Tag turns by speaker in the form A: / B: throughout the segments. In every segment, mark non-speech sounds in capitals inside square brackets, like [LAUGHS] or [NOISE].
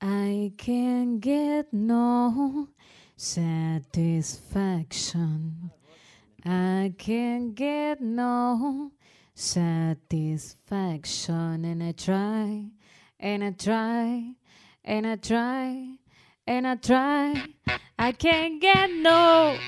A: I can't get no satisfaction. I can't get no satisfaction. And I try, and I try, and I try, and I try. I can't get no.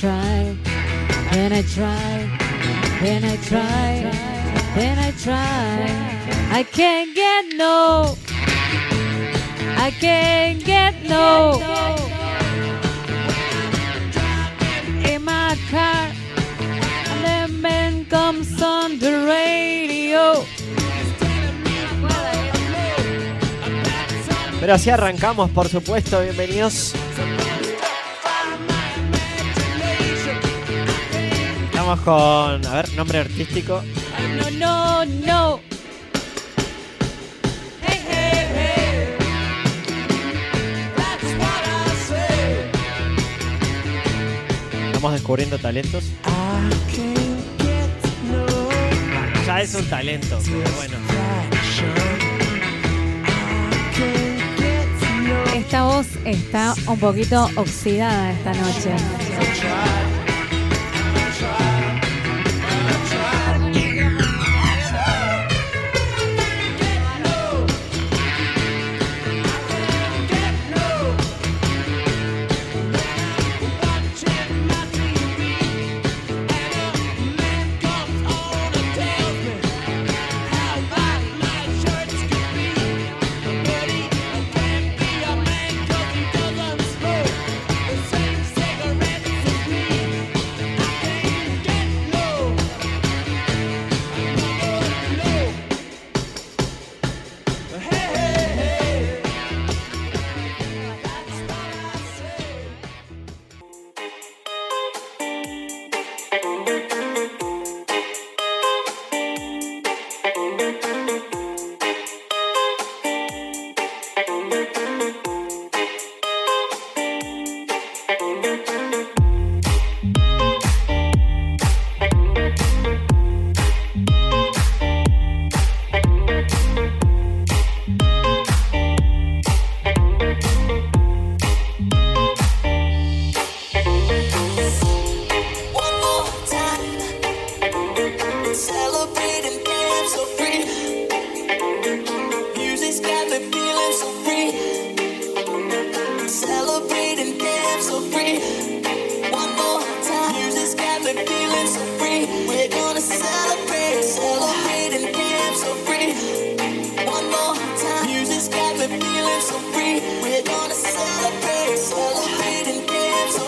A: Try, I try, I try, I try. I can't get no. I can't get no. In my car.
B: Pero así arrancamos, por supuesto. Bienvenidos. Con, a ver, nombre artístico.
A: No, no, no. Hey, hey, hey. That's what I say.
B: Estamos descubriendo talentos. Bueno, ya es un talento, pero bueno.
A: Esta voz está un poquito oxidada esta noche.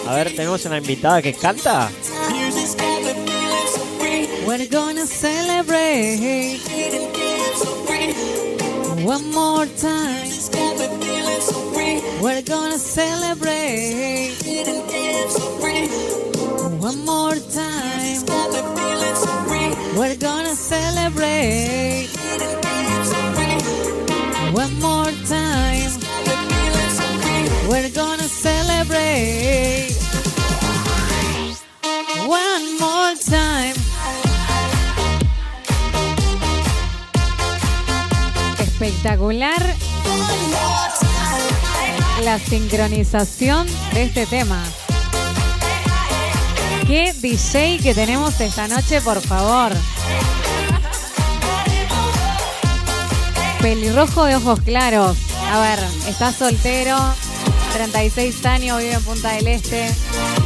B: A ver, tenemos una invitada que canta.
A: We're gonna celebrate one more time. We're gonna celebrate one more time. We're gonna celebrate one more We're gonna celebrate one more time. Espectacular la sincronización de este tema. ¿Qué DJ que tenemos esta noche, por favor? Pelirrojo de ojos claros. A ver, está soltero, 36 años, vive en Punta del Este.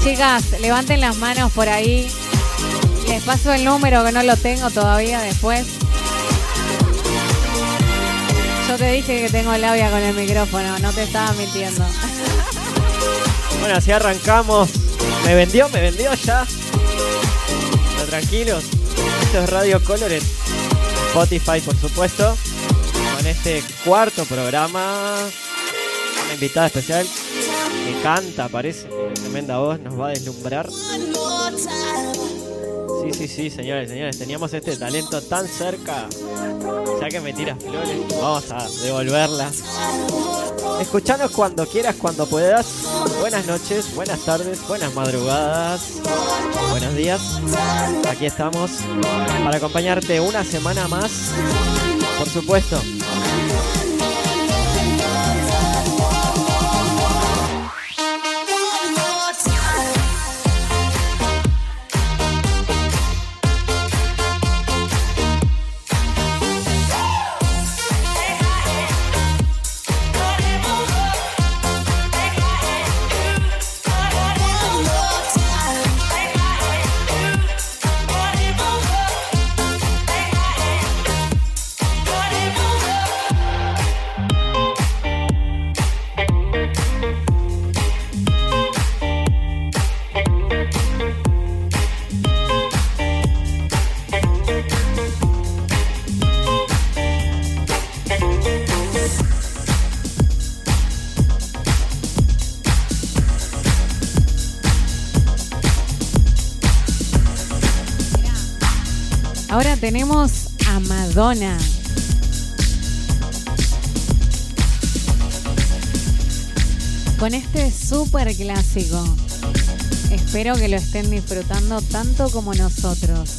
A: Chicas, levanten las manos por ahí. Les paso el número que no lo tengo todavía después. Yo te dije que tengo labia con el micrófono, no te estaba mintiendo. [LAUGHS]
B: Bueno, así arrancamos. ¿Me vendió? ¿Me vendió ya? Pero tranquilos. Esto es Radio Color en Spotify, por supuesto. Con este cuarto programa invitada especial que canta, parece, tremenda voz, nos va a deslumbrar. Sí, sí, sí, señores, señores, teníamos este talento tan cerca. Ya que me tiras flores, vamos a devolverlas. Escuchanos cuando quieras, cuando puedas. Buenas noches, buenas tardes, buenas madrugadas, buenos días. Aquí estamos para acompañarte una semana más. Por supuesto,
C: Con este super clásico. Espero que lo estén disfrutando tanto como nosotros.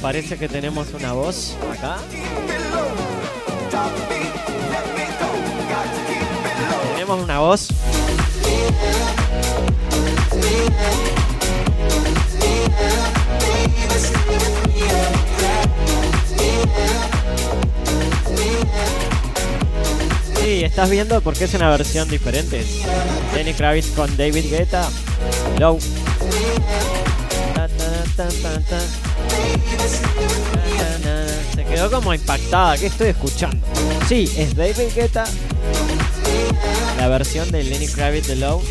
D: parece que tenemos una voz acá. Tenemos una voz. Sí, estás viendo porque es una versión diferente. Lenny Kravitz con David Guetta. Low. Se quedó como impactada. ¿Qué estoy escuchando? Sí, es David Guetta. La versión de Lenny Kravitz de
B: Love.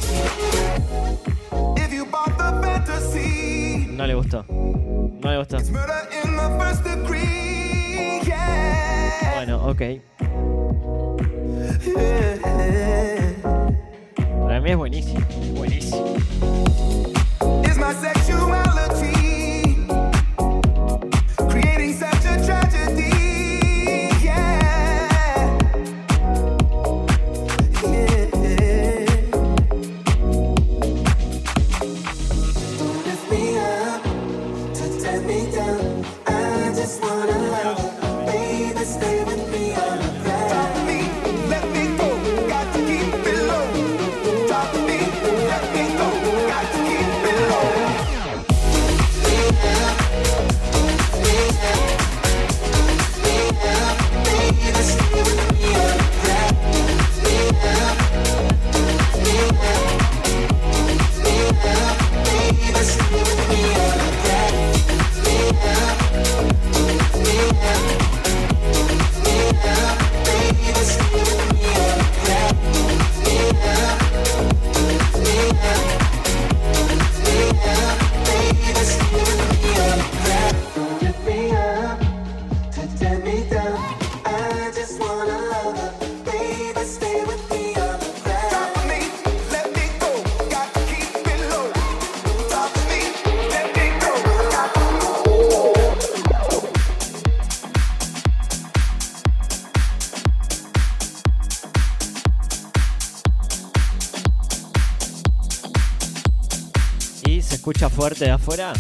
D: No le gustó. No le gustó. Bueno, ok. Para mí es buenísimo. Buenísimo. afuera?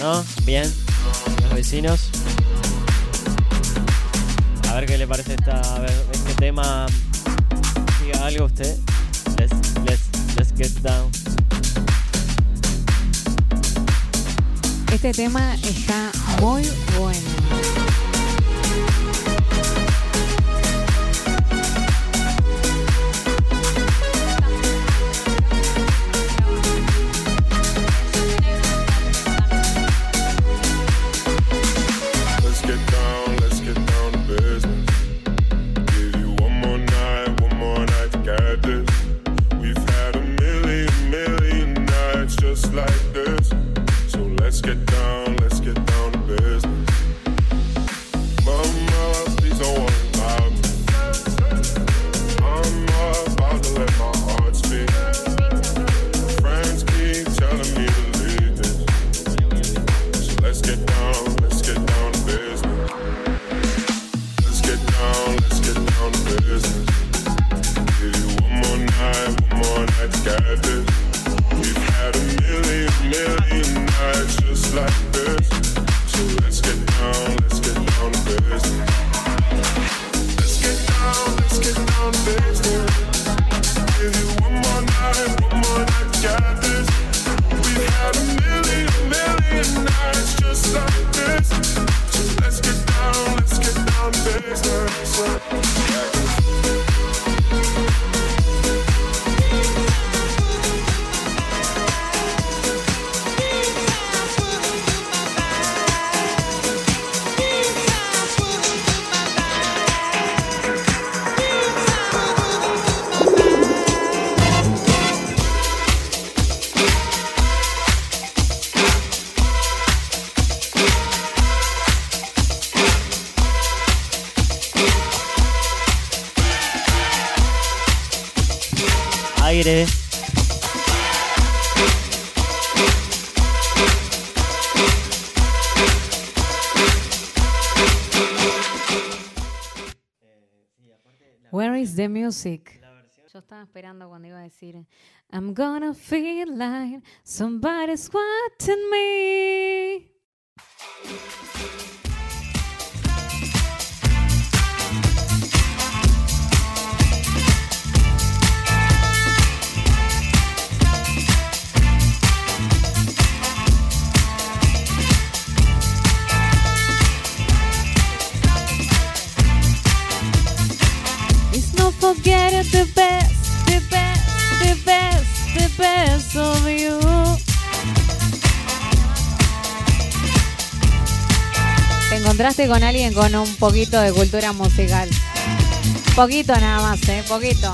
D: ¿No? ¿Bien? ¿Los vecinos? A ver qué le parece esta, a ver, este tema. Diga algo usted. Let's, let's, let's get down.
E: Este tema está esperando cuando iba a decir I'm gonna feel like somebody's watching me.
A: Encontraste con alguien con un poquito de cultura musical. Poquito nada más, ¿eh? Poquito.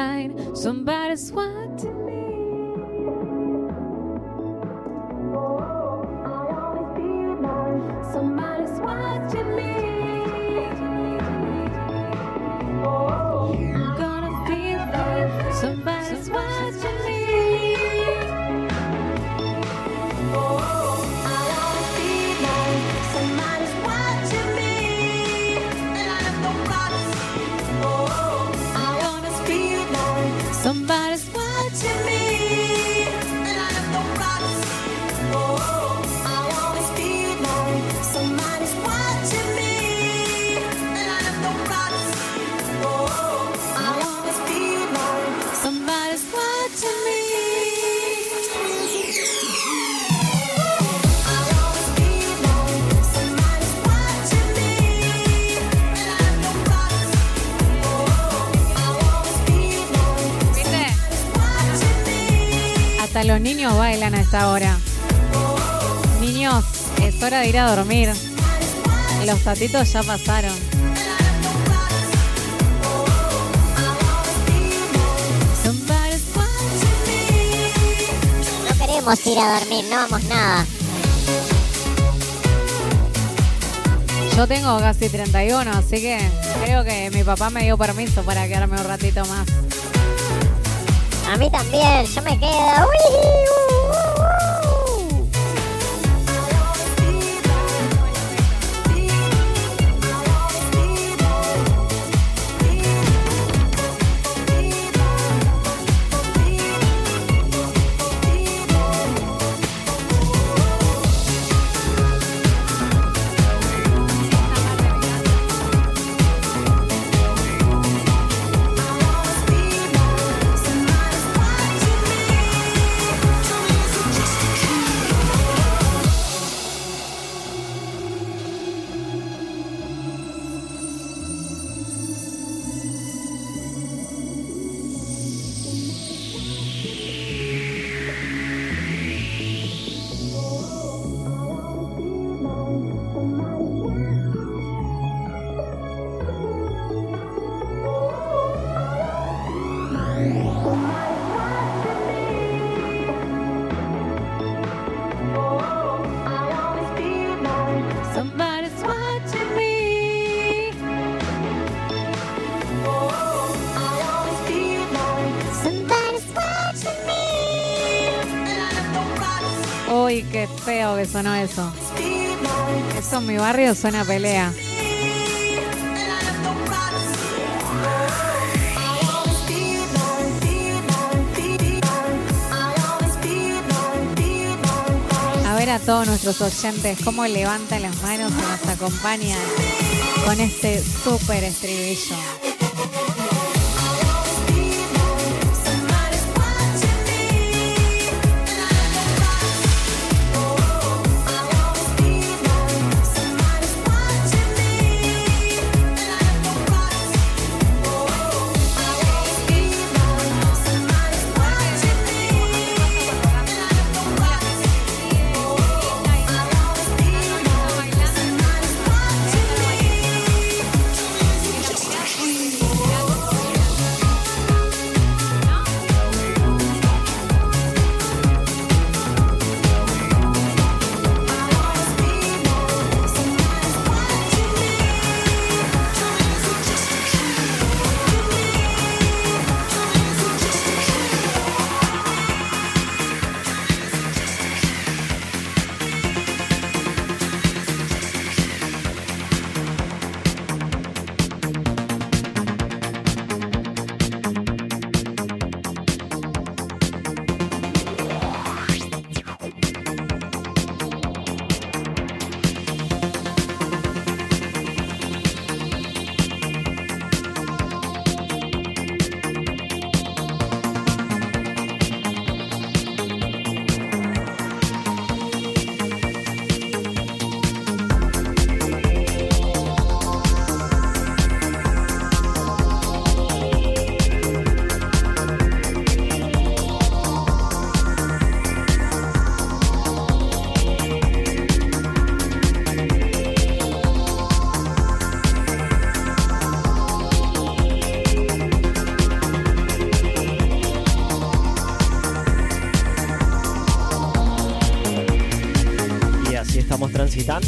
A: Feel like somebody's watching esta hora. Niños, es hora de ir a dormir. Los tatitos ya pasaron.
F: No queremos ir a dormir, no vamos nada.
A: Yo tengo casi 31, así que creo que mi papá me dio permiso para quedarme un ratito más.
F: A mí también, yo me quedo. Uy,
A: que sonó eso. Eso en mi barrio suena pelea. A ver a todos nuestros oyentes cómo levantan las manos y nos acompañan. con este súper estribillo.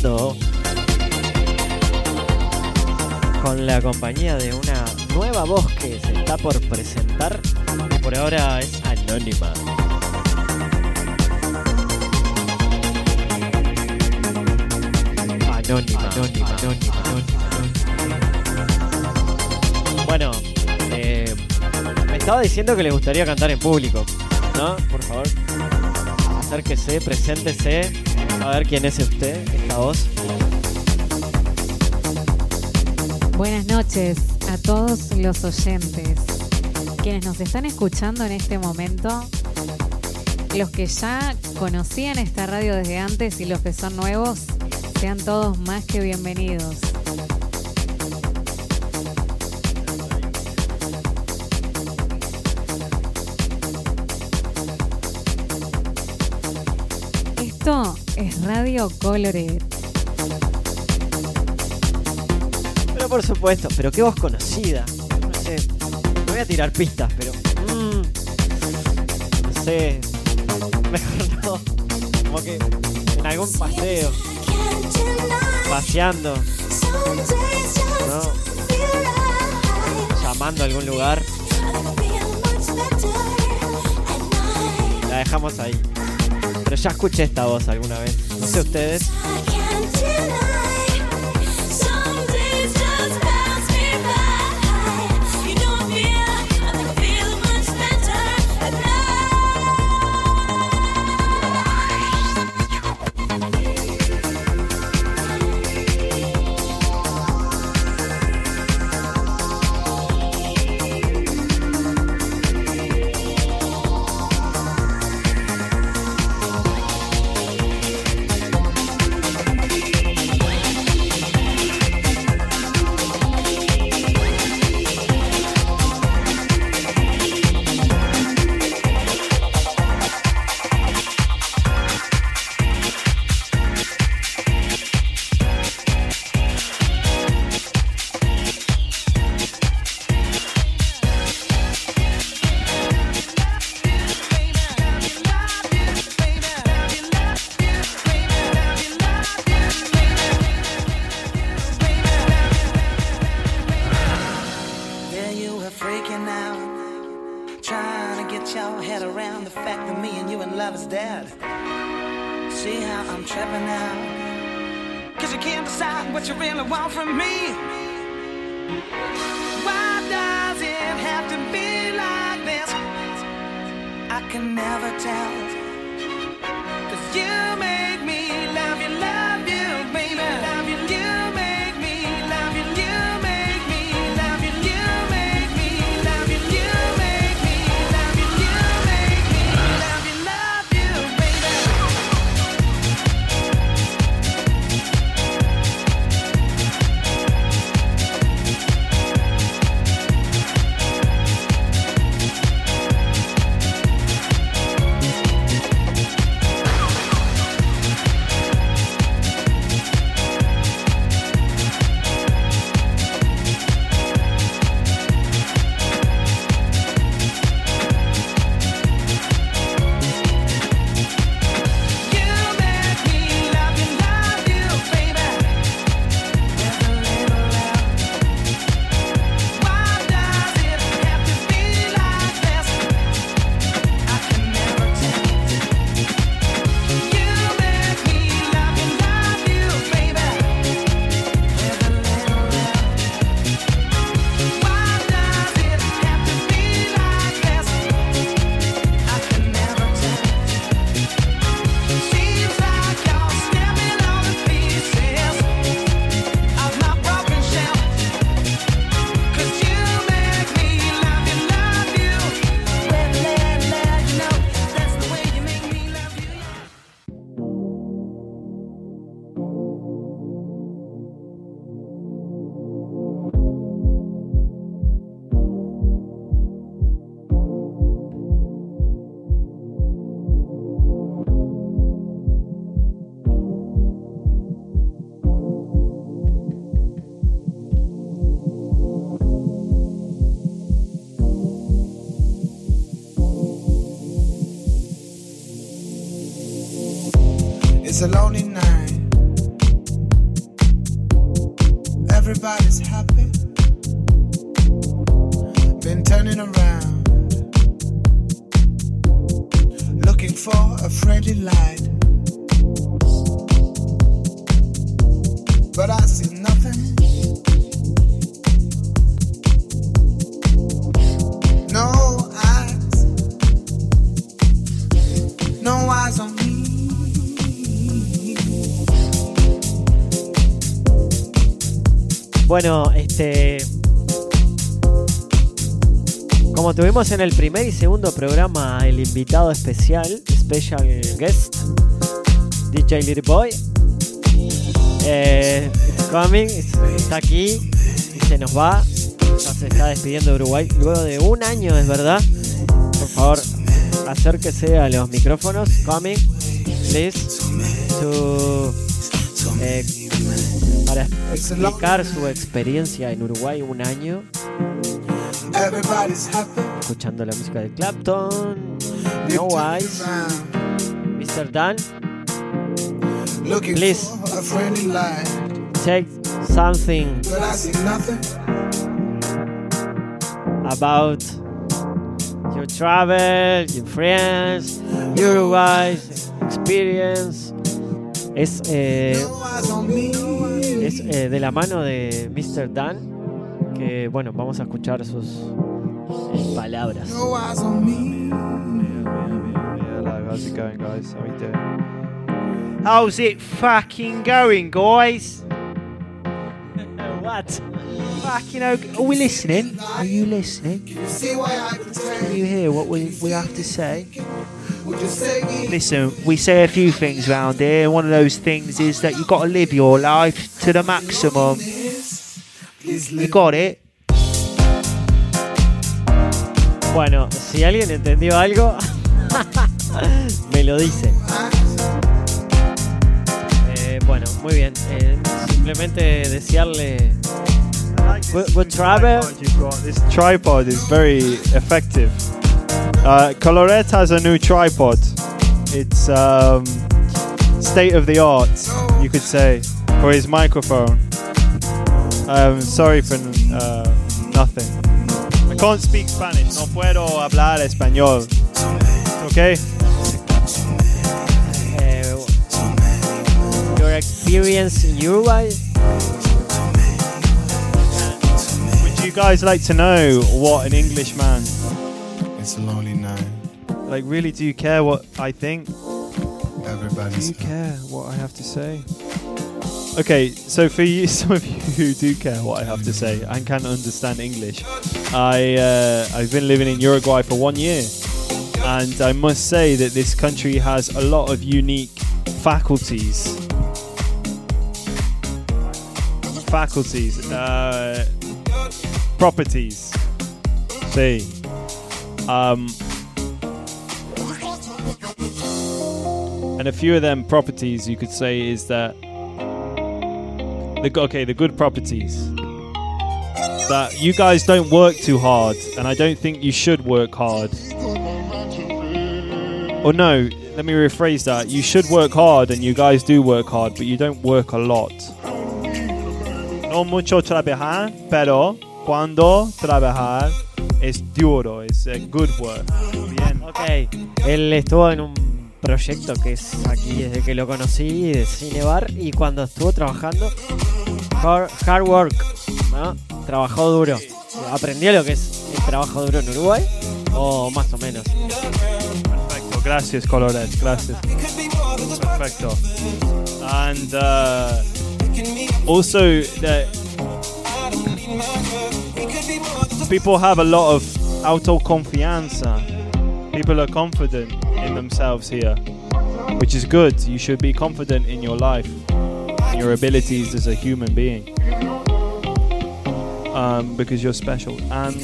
B: Con la compañía de una nueva voz que se está por presentar y por ahora es anónima, anónima, anónima, anónima. Bueno, eh, me estaba diciendo que le gustaría cantar en público, ¿no? Por favor, acérquese, preséntese, a ver quién es usted, esta voz.
A: Buenas noches a todos los oyentes, quienes nos están escuchando en este momento, los que ya conocían esta radio desde antes y los que son nuevos, sean todos más que bienvenidos. Colored.
B: Pero por supuesto, pero qué voz conocida. No sé, no voy a tirar pistas, pero... mm, no sé, mejor [LAUGHS] no. Como que en algún paseo, paseando, ¿no? Llamando a algún lugar, la dejamos ahí. Pero ya escuché esta voz alguna vez. No sé
G: a lonely night.
B: Tuvimos en el primer y segundo programa el invitado especial, special guest, DJ Little Boy, eh, it's coming, it's- está aquí y se nos va. Ya se está despidiendo de Uruguay luego de un año, es verdad. Por favor, acérquese a los micrófonos. Coming, please, to, eh, para explicar su experiencia en Uruguay un año. Escuchando la música de Clapton, No
G: around,
B: Mr. Dan. Please. Take something about your travel, your friends, Uruguay experience. Es, eh, es eh, de la mano de Mr. Dan. Que bueno, vamos a escuchar sus palabras.
G: No eyes on me.
H: Hello, how's it going, guys? How are you doing? How's it fucking going, guys?
B: What?
H: Fucking okay. Are we listening? Are you listening?
G: See why I
H: Can you hear what we, we have to say?
G: Would you say me?
H: Listen, we say a few things round here. One of those things is that you've got to live your life to the maximum.
G: Please
H: You
G: live.
H: got it?
B: Bueno, si alguien entendió algo, [LAUGHS] me lo dice. Eh, bueno, muy bien. Eh, simplemente desearle good, good travel.
H: This tripod is very effective. Uh, Coloret has a new tripod. It's um, state of the art, you could say, for his microphone. Um, sorry for uh, nothing. I can't speak Spanish. No puedo hablar español. Okay.
B: Eh, your experience in Uruguay.
H: Would you guys like to know what an Englishman?
G: It's a lonely night.
H: Like, really, do you care what I think?
G: Everybody's
H: Do you care what I have to say? Okay, so for you, [LAUGHS] some of you who do care what I have to say and can understand English, I uh, I've been living in Uruguay for one year, and I must say that this country has a lot of unique faculties. Faculties, uh, properties. See, um, and a few of them properties you could say is that the okay the good properties. That you guys don't work too hard and i don't think you should work hard. Or no let me rephrase that. You should work hard and you guys do work hard but you don't work a lot. No mucho trabajar pero cuando trabajar es duro es uh, good work. Bien
B: Ok, él estuvo en un proyecto que es aquí desde que lo conocí, de Cinebar, y cuando estuvo trabajando, hard, hard work, ¿no? Trabajó duro. ¿Aprendió lo que es el trabajo duro en Uruguay? O más o menos.
H: Perfecto, gracias Coloret, gracias. Perfecto. And uh, also that people have a lot of autoconfianza. People are confident in themselves here, which is good. You should be confident in your life, in your abilities as a human being. Um, because you're special. And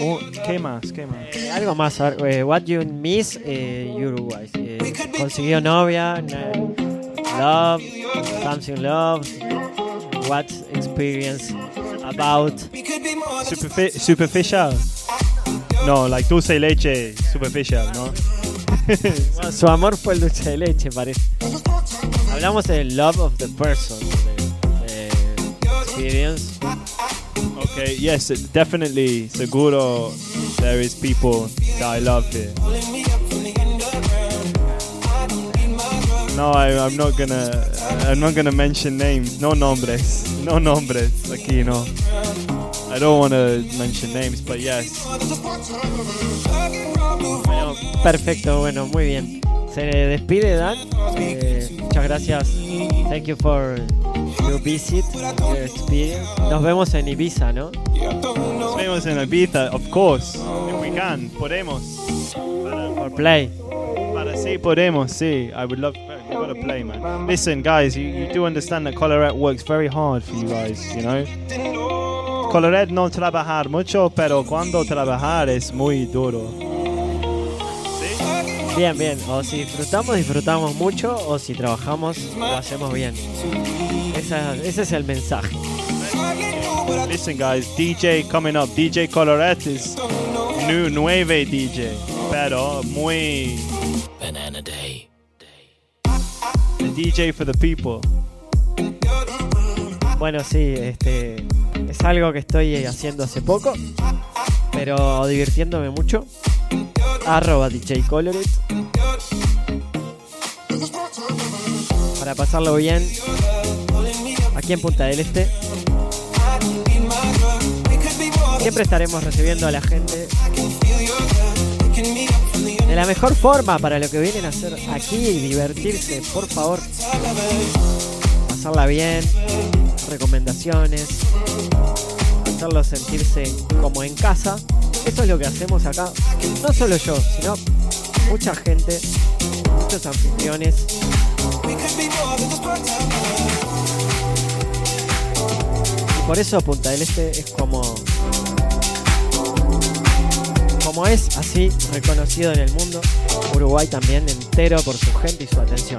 H: oh, ¿qué más? ¿Qué más?
B: Algo más, eh, what you miss eh, Uruguay. Eh, consiguió novia, love, something love, what experience about
H: Superfi- superficial. No, like dulce de leche, superficial, no?
B: Bueno, su amor fue el dulce de leche, parece. Hablamos del love of the person, de, experience.
H: Okay, yes, definitely, seguro, there is people that I love here. No, I, I'm not gonna. I'm not gonna mention names. No nombres. No nombres. Aquí no. I don't want to mention names, but yes.
B: Bueno, perfecto, bueno, muy bien. Se despide Dan. Eh, muchas gracias. Thank you for your visit, your experience. Nos vemos en Ibiza, ¿no?
H: Nos vemos en Ibiza, of course. If we can, podemos.
B: For play.
H: Para sí, podemos, sí. I would love. We gotta play, man. Listen, guys, you, you do understand that Colorado works very hard for you guys, you know? Colorado no trabajar mucho, pero cuando trabajar es muy duro.
B: Bien, bien. O si disfrutamos, disfrutamos mucho. O si trabajamos, lo hacemos bien. Esa- ese es el mensaje.
H: Listen, guys, DJ coming up. DJ Colorado is new, nueve DJ, pero muy.
I: Banana Day.
H: The DJ for the people.
B: Bueno, sí, este es algo que estoy haciendo hace poco, pero divirtiéndome mucho. Arroba DJ Colored. Para pasarlo bien aquí en Punta del Este. Siempre estaremos recibiendo a la gente de la mejor forma para lo que vienen a hacer aquí y divertirse, por favor. Pasarla bien, recomendaciones, hacerlos sentirse como en casa. Eso es lo que hacemos acá. No solo yo, sino mucha gente, muchos anfitriones. Y por eso Punta del Este es como como es así reconocido en el mundo, Uruguay también entero por su gente y su atención.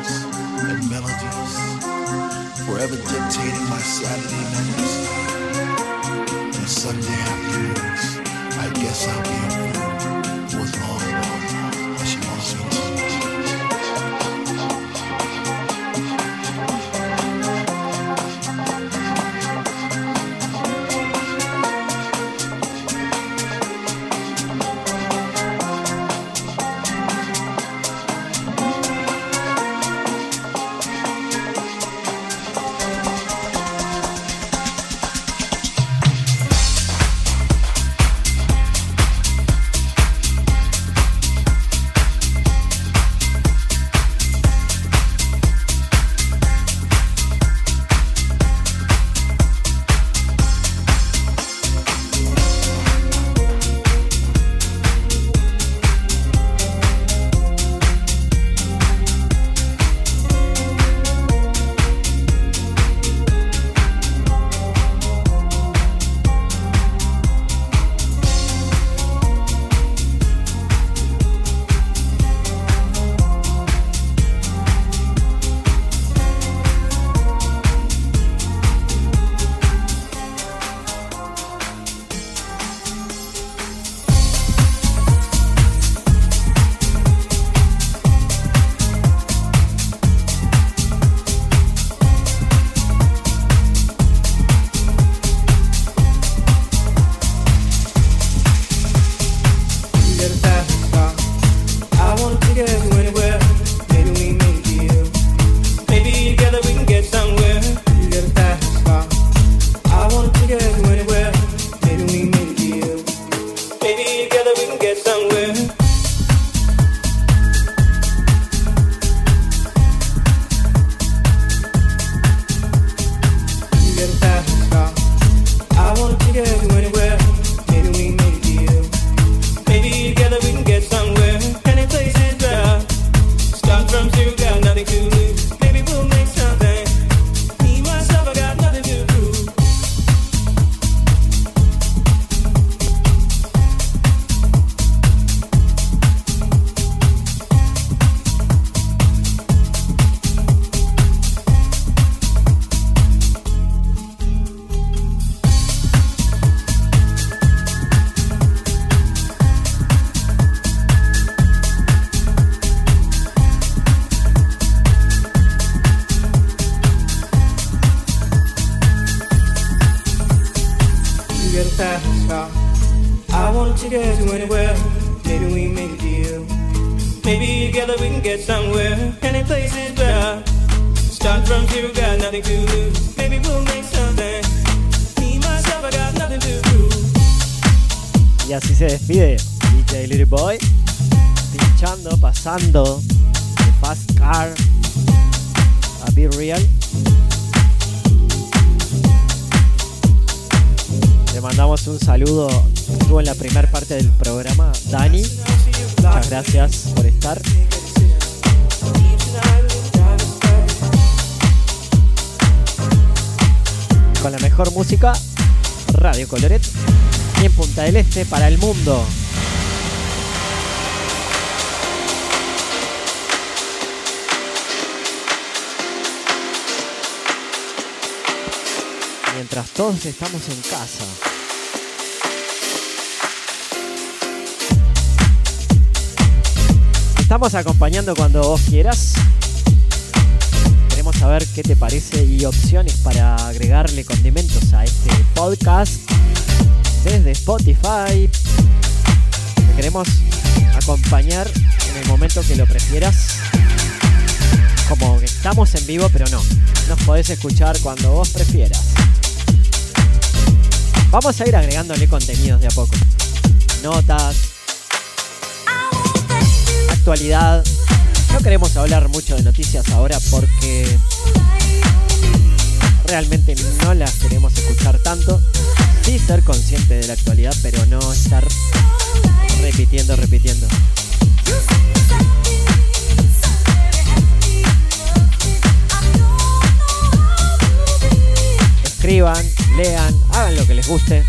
J: forever dictating my Saturday nights and Sunday afternoons. I guess I'll be a
B: por estar. Con la mejor música, Radio Coloret y en Punta del Este para el mundo. Mientras todos estamos en casa. Estamos acompañando cuando vos quieras. Queremos saber qué te parece y opciones para agregarle condimentos a este podcast desde Spotify. Te queremos acompañar en el momento que lo prefieras. Como que estamos en vivo, pero no. Nos podés escuchar cuando vos prefieras. Vamos a ir agregándole contenidos de a poco. Notas. Actualidad. No queremos hablar mucho de noticias ahora porque realmente no las queremos escuchar tanto. Sí ser consciente de la actualidad, pero no estar repitiendo, repitiendo. Escriban, lean, hagan lo que les guste.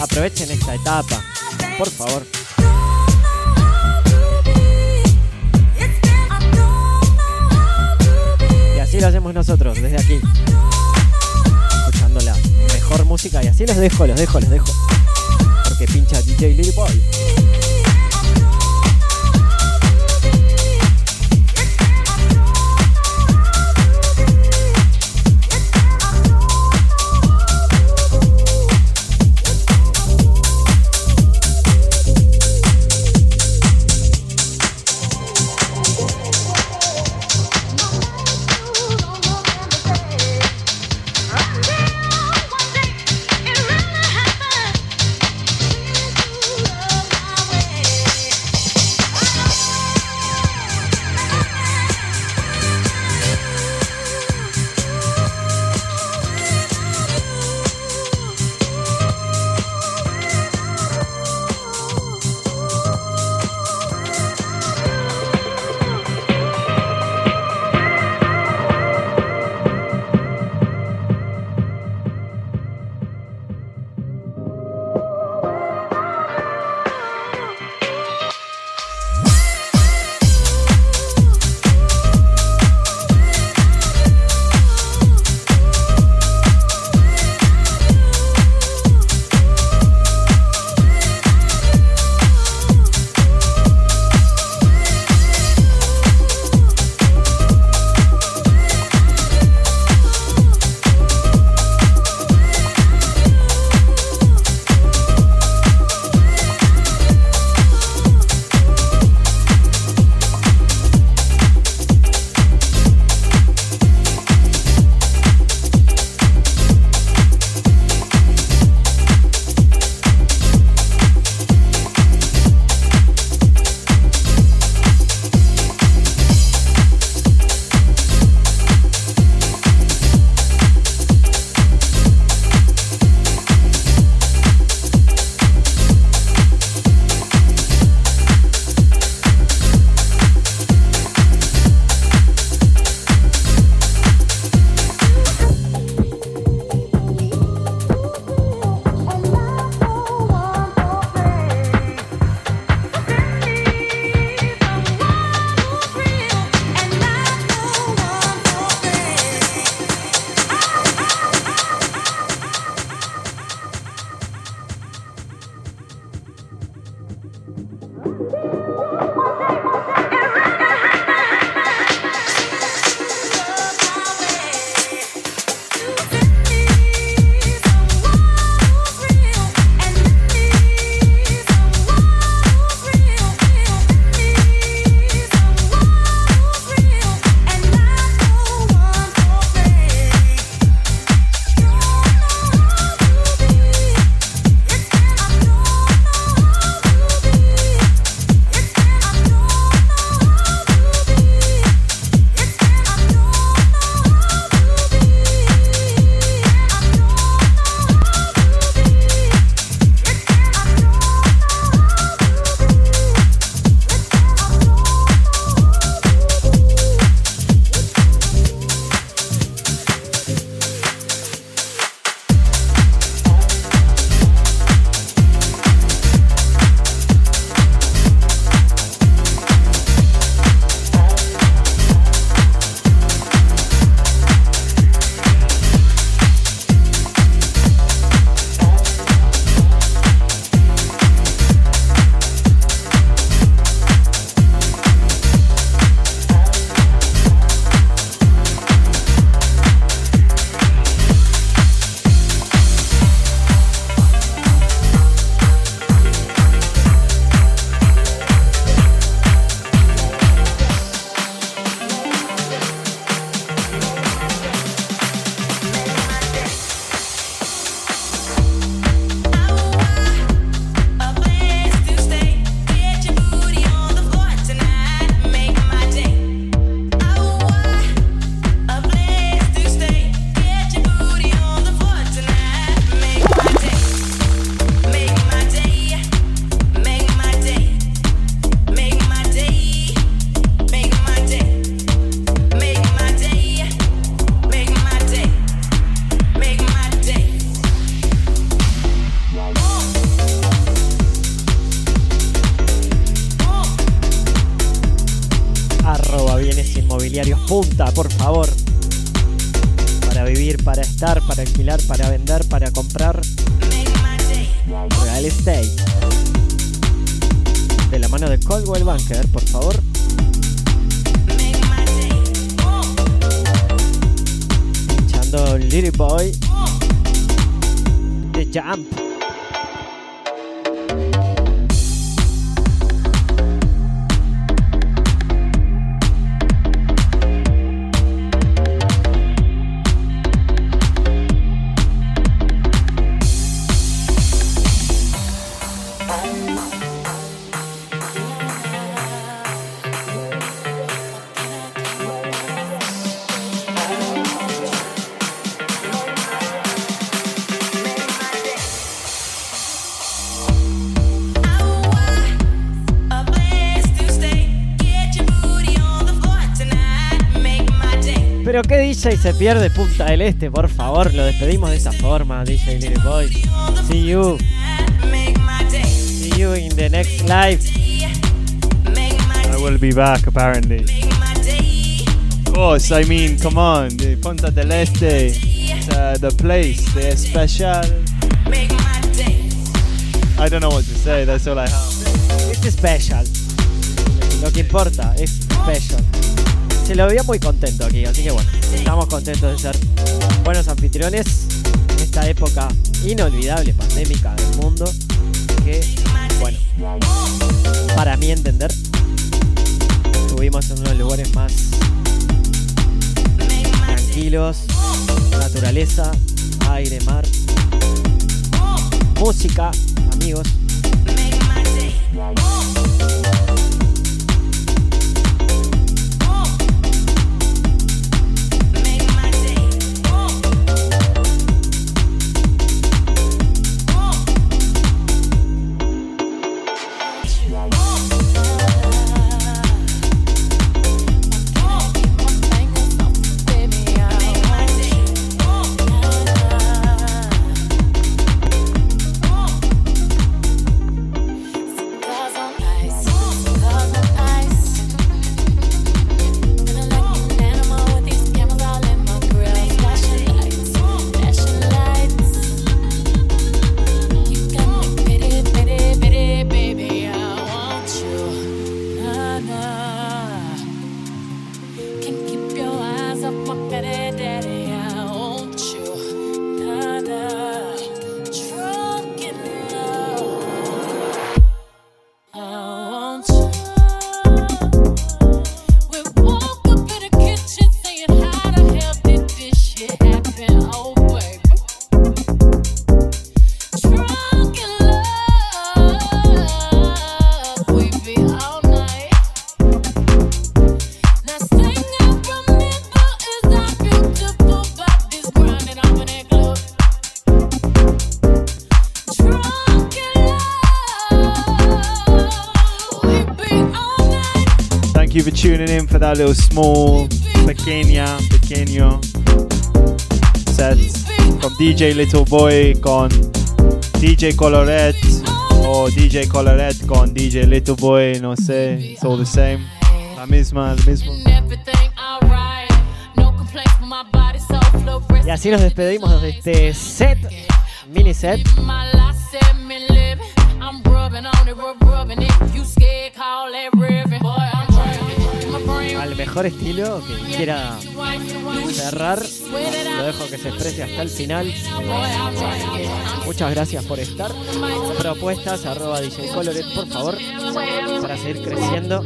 B: Aprovechen esta etapa, por favor.
C: Y así lo hacemos nosotros, desde aquí. Escuchando la mejor música y así los dejo, los dejo, los dejo. Porque pincha DJ Lil Boy. Little Boy. The Jump. DJ se pierde Punta del Este, por favor, lo despedimos de esta forma, DJ Little Boy. See you. See you in the next live.
H: I will be back apparently. Of course, I mean, come on, the Ponta del Este, uh, the place, the special. I don't know what to say, that's all I have.
C: Es special. Lo que importa es. Se lo veía muy contento aquí, así que bueno, estamos contentos de ser buenos anfitriones en esta época inolvidable pandémica del mundo. Que, bueno, para mí entender, estuvimos en uno de los lugares más tranquilos, naturaleza, aire, mar, música, amigos.
H: Tuning in for that little small, pequeña, pequeño set from DJ Little Boy con DJ Coloret o DJ Coloret con DJ Little Boy, no sé, it's all the same. La misma, el mismo.
C: Y así nos despedimos de este set, mini set. Al mejor estilo que quiera cerrar, lo dejo que se exprese hasta el final. Muchas gracias por estar. Propuestas arroba DJ Coloret, por favor, para seguir creciendo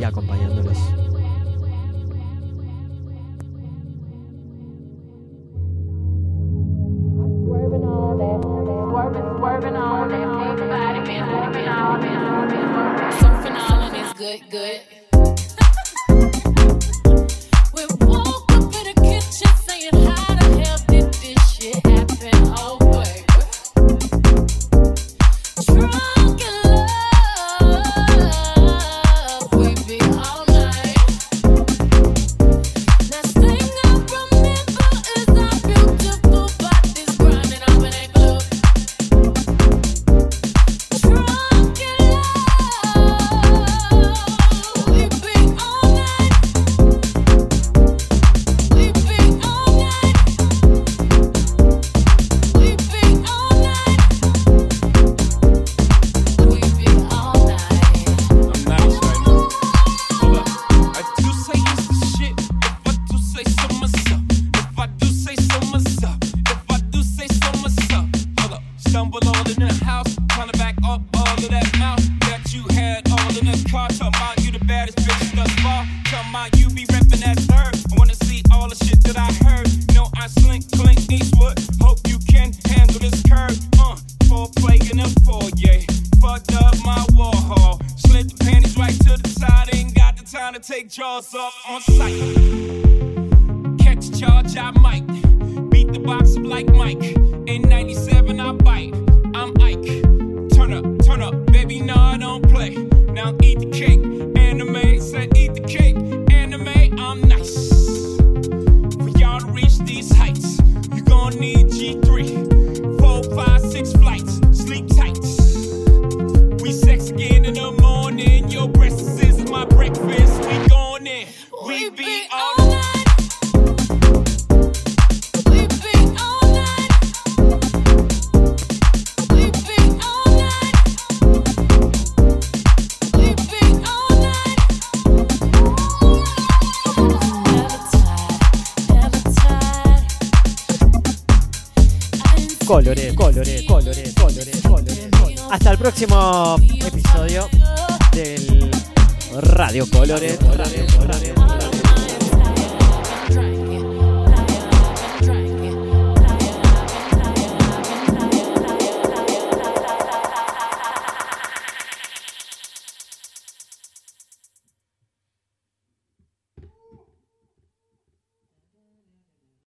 C: y acompañándolos.
K: stumble